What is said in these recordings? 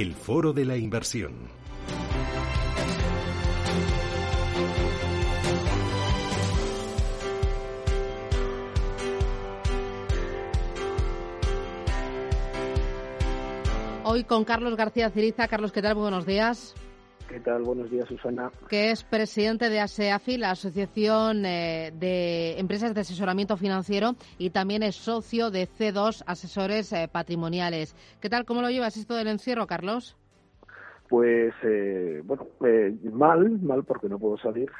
el foro de la inversión. Hoy con Carlos García Ciriza. Carlos, ¿qué tal? buenos días. ¿Qué tal? Buenos días, Susana. Que es presidente de ASEAFI, la Asociación eh, de Empresas de Asesoramiento Financiero, y también es socio de C2 Asesores eh, Patrimoniales. ¿Qué tal? ¿Cómo lo llevas esto del encierro, Carlos? Pues, eh, bueno, mal, mal porque no puedo salir,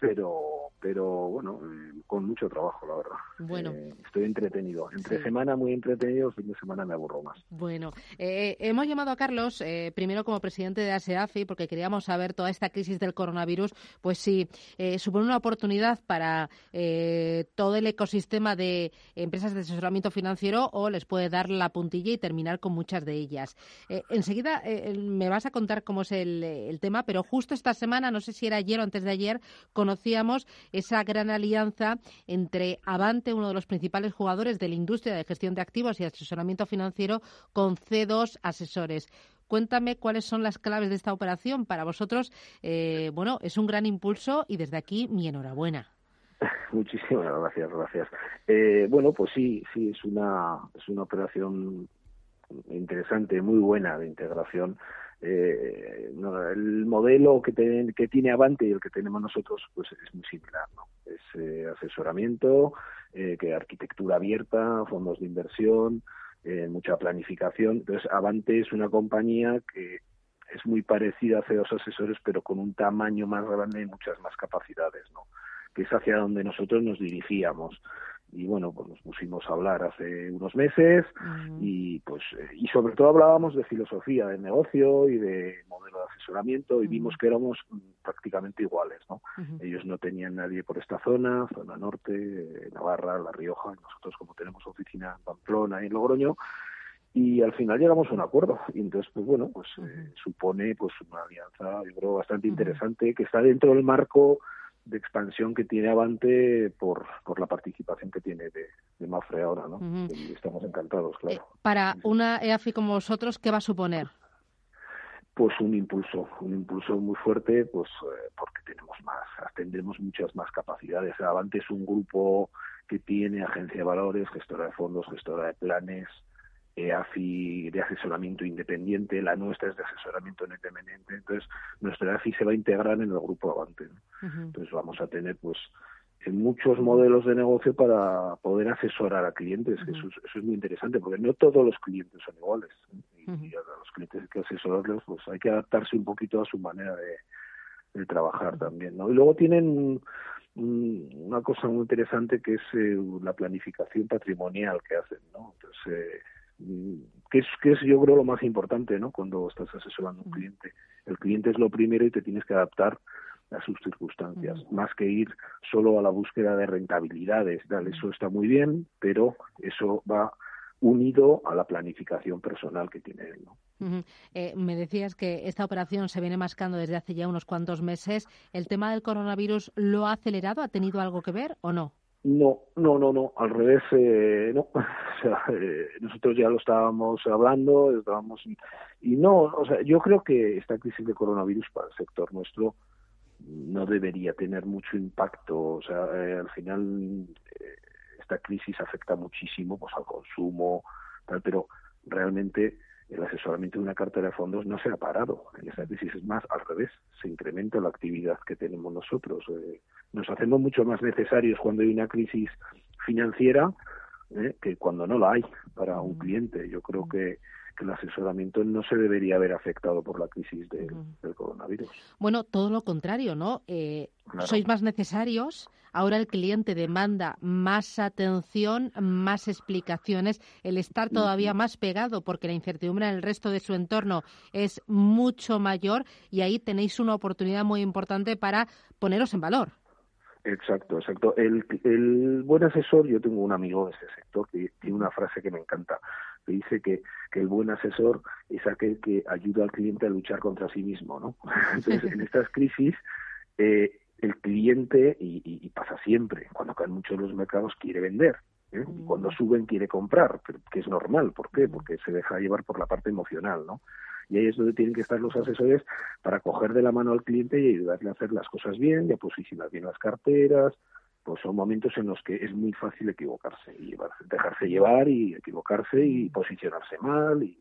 pero pero bueno, eh, con mucho trabajo, la verdad. Bueno. Eh, estoy entretenido. Entre semana muy entretenido, fin de semana me aburro más. Bueno, eh, hemos llamado a Carlos, primero como presidente de ASEAFI, porque queríamos saber toda esta crisis del coronavirus, pues si supone una oportunidad para todo el ecosistema de empresas de asesoramiento financiero o les puede dar la puntilla y terminar con muchas de ellas. enseguida me vas a contar cómo es el, tema, pero justo esta semana, no sé si era ayer o antes de ayer, conocíamos esa gran alianza entre Avante, uno de los principales jugadores de la industria de gestión de activos y asesoramiento financiero, con C2 Asesores. Cuéntame cuáles son las claves de esta operación. Para vosotros, eh, bueno, es un gran impulso y desde aquí mi enhorabuena. Muchísimas gracias, gracias. Eh, bueno, pues sí, sí, es una, es una operación interesante, muy buena de integración eh, el modelo que, tiene Avante y el que tenemos nosotros pues es muy similar ¿no? es eh, asesoramiento eh, que arquitectura abierta fondos de inversión eh, mucha planificación. Entonces Avante es una compañía que es muy parecida a C2 Asesores pero con un tamaño más grande y muchas más capacidades no que es hacia donde nosotros nos dirigíamos y bueno, pues nos pusimos a hablar hace unos meses y pues eh, y sobre todo hablábamos de filosofía de negocio y de modelo de asesoramiento y vimos que éramos prácticamente iguales, ¿no? Ellos no tenían nadie por esta zona, zona norte, Navarra, La Rioja, y nosotros como tenemos oficina en Pamplona y en Logroño y al final llegamos a un acuerdo. Y entonces pues bueno, pues eh, supone pues una alianza yo creo bastante interesante que está dentro del marco de expansión que tiene Avante por, por la participación que tiene de, de Mafre ahora, ¿no? estamos encantados, claro. Eh, para una EAFI como vosotros, ¿qué va a suponer? Pues un impulso, un impulso muy fuerte, pues eh, porque tenemos más, tendremos muchas más capacidades. Avante es un grupo que tiene agencia de valores, gestora de fondos, gestora de planes, EAFI de asesoramiento independiente, la nuestra es de asesoramiento independiente, entonces nuestra EAFI se va a integrar en el grupo Avante. Entonces vamos a tener pues muchos modelos de negocio para poder asesorar a clientes, eso, es muy interesante, porque no todos los clientes son iguales. Y, a los clientes que asesorarlos, pues hay que adaptarse un poquito a su manera de, trabajar también. ¿no? Y luego tienen una cosa muy interesante que es eh, la planificación patrimonial que hacen. ¿no? Entonces, eh, que es, que es yo creo lo más importante ¿no? cuando estás asesorando a un cliente. El cliente es lo primero y te tienes que adaptar a sus circunstancias, más que ir solo a la búsqueda de rentabilidades. eso está muy bien, pero eso va unido a la planificación personal que tiene él. ¿no? Eh, me decías que esta operación se viene mascando desde hace ya unos cuantos meses. ¿El tema del coronavirus lo ha acelerado? ¿Ha tenido algo que ver o no? No, no, no, no, al revés, eh, no. O sea, eh, nosotros ya lo estábamos hablando, estábamos y, no, o sea, yo creo que esta crisis de coronavirus para el sector nuestro no debería tener mucho impacto. O sea, eh, al final esta crisis afecta muchísimo, pues al consumo, tal, pero realmente el asesoramiento de una cartera de fondos no se ha parado en esta crisis, es más, al revés, se incrementa la actividad que tenemos nosotros. Eh, nos hacemos mucho más necesarios cuando hay una crisis financiera eh, que cuando no la hay para un cliente. Yo creo que que el asesoramiento no se debería haber afectado por la crisis del coronavirus. Bueno, todo lo contrario, ¿no? Eh, sois más necesarios, ahora el cliente demanda más atención, más explicaciones, el estar todavía más pegado porque la incertidumbre en el resto de su entorno es mucho mayor y ahí tenéis una oportunidad muy importante para poneros en valor. Exacto, exacto. El, el buen asesor, yo tengo un amigo de ese sector que tiene una frase que me encanta que dice que, que el buen asesor es aquel que ayuda al cliente a luchar contra sí mismo, ¿no? Entonces, en estas crisis, eh, el cliente, y, y, pasa siempre, cuando caen muchos los mercados, quiere vender. ¿eh? Y cuando suben, quiere comprar, que es normal. ¿Por qué? Porque se deja llevar por la parte emocional, ¿no? Y ahí es donde tienen que estar los asesores para coger de la mano al cliente y ayudarle a hacer las cosas bien, y a posicionar bien las carteras, pues son momentos en los que es muy fácil equivocarse y dejarse llevar y equivocarse y posicionarse mal y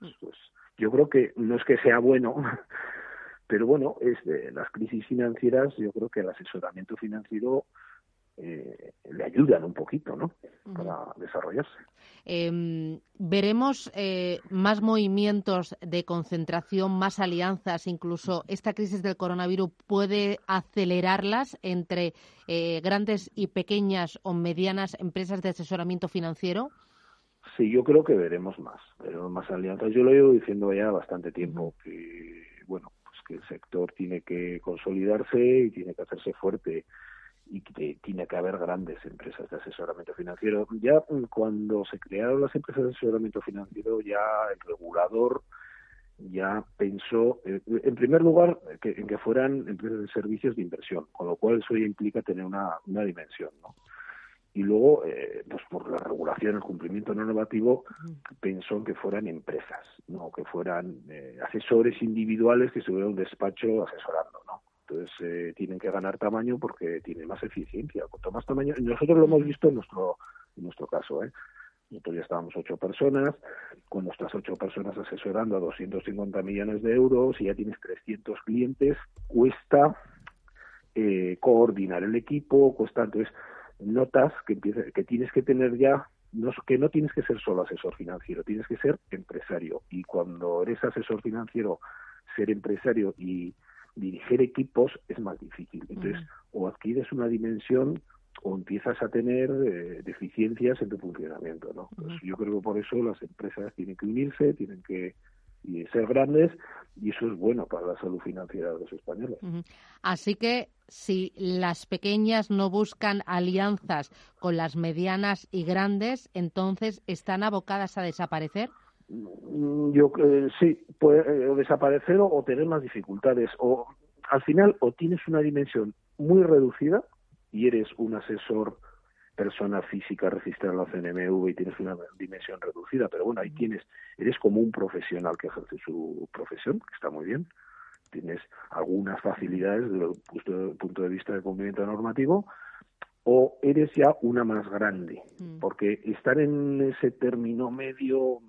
pues, pues, yo creo que no es que sea bueno pero bueno es de las crisis financieras yo creo que el asesoramiento financiero eh, le ayudan un poquito, ¿no? Para desarrollarse. Em, veremos eh, más movimientos de concentración, más alianzas, incluso esta crisis del coronavirus puede acelerarlas entre eh, grandes y pequeñas o medianas empresas de asesoramiento financiero. Sí, yo creo que veremos más, veremos más alianzas. Yo lo llevo diciendo ya bastante tiempo que bueno, pues que el sector tiene que consolidarse y tiene que hacerse fuerte y que tiene que haber grandes empresas de asesoramiento financiero. Ya cuando se crearon las empresas de asesoramiento financiero, ya el regulador ya pensó, eh, en primer lugar, que, en que fueran empresas de servicios de inversión, con lo cual eso ya implica tener una, una dimensión, ¿no? Y luego, eh, pues por la regulación, el cumplimiento normativo, pensó en que fueran empresas, no que fueran eh, asesores individuales que estuvieran un despacho asesorando, Entonces eh, tienen que ganar tamaño porque tienen más eficiencia. Cuanto más tamaño, nosotros lo hemos visto en nuestro en nuestro caso, ¿eh? Nosotros ya estábamos ocho personas, con nuestras ocho personas asesorando a 250 millones de euros y ya tienes 300 clientes, cuesta eh, coordinar el equipo, cuesta entonces notas que que tienes que tener ya que no tienes que ser solo asesor financiero, tienes que ser empresario y cuando eres asesor financiero, ser empresario y dirigir equipos es más difícil. Entonces, o adquieres una dimensión o empiezas a tener eh, deficiencias en tu funcionamiento, ¿no? Pues yo creo que por eso las empresas tienen que unirse, tienen que ser grandes y eso es bueno para la salud financiera de los españoles. Así que si las pequeñas no buscan alianzas con las medianas y grandes, entonces están abocadas a desaparecer. Mm, yo eh, sí, puede eh, desaparecer o, tener más dificultades. O al final, o tienes una dimensión muy reducida y eres un asesor persona física registrada en la CNMV y tienes una dimensión reducida, pero bueno, ahí tienes, eres como un profesional que ejerce su profesión, que está muy bien, tienes algunas facilidades desde el punto de vista del cumplimiento normativo, o eres ya una más grande, mm. porque estar en ese término medio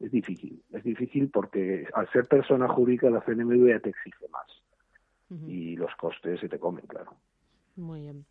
es, difícil. Es difícil porque al ser persona jurídica la CNMV ya te exige más. Y los costes se te comen, claro. Muy bien.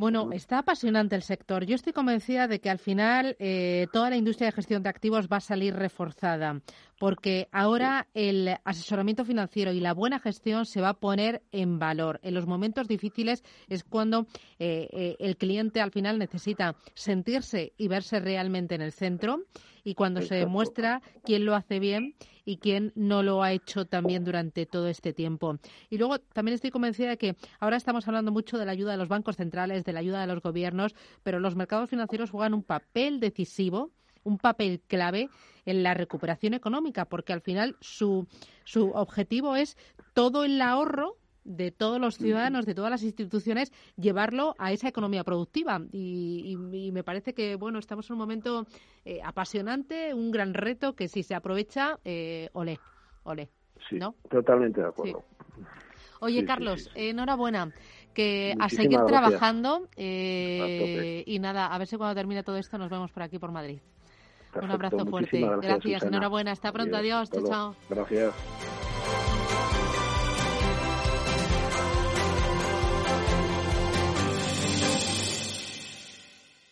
Bueno, está apasionante el sector. Yo estoy convencida de que al final eh, toda la industria de gestión de activos va a salir reforzada, porque ahora el asesoramiento financiero y la buena gestión se va a poner en valor. En los momentos difíciles es cuando eh, eh, el cliente al final necesita sentirse y verse realmente en el centro y cuando se demuestra quién lo hace bien y quién no lo ha hecho también durante todo este tiempo. Y luego también estoy convencida de que ahora estamos hablando mucho de la ayuda de los bancos centrales, de la ayuda de los gobiernos, pero los mercados financieros juegan un papel decisivo un papel clave en la recuperación económica, porque al final su, su objetivo es todo el ahorro de todos los ciudadanos, de todas las instituciones, llevarlo a esa economía productiva. Y, me parece que, bueno, estamos en un momento eh, apasionante, un gran reto que si se aprovecha, eh, olé, olé. Sí, totalmente de acuerdo. Oye, Carlos, enhorabuena. Que a seguir trabajando eh, y nada, a ver si cuando termine todo esto nos vemos por aquí por Madrid. Un abrazo fuerte. Gracias, enhorabuena. Hasta pronto. Adiós. chao. Gracias.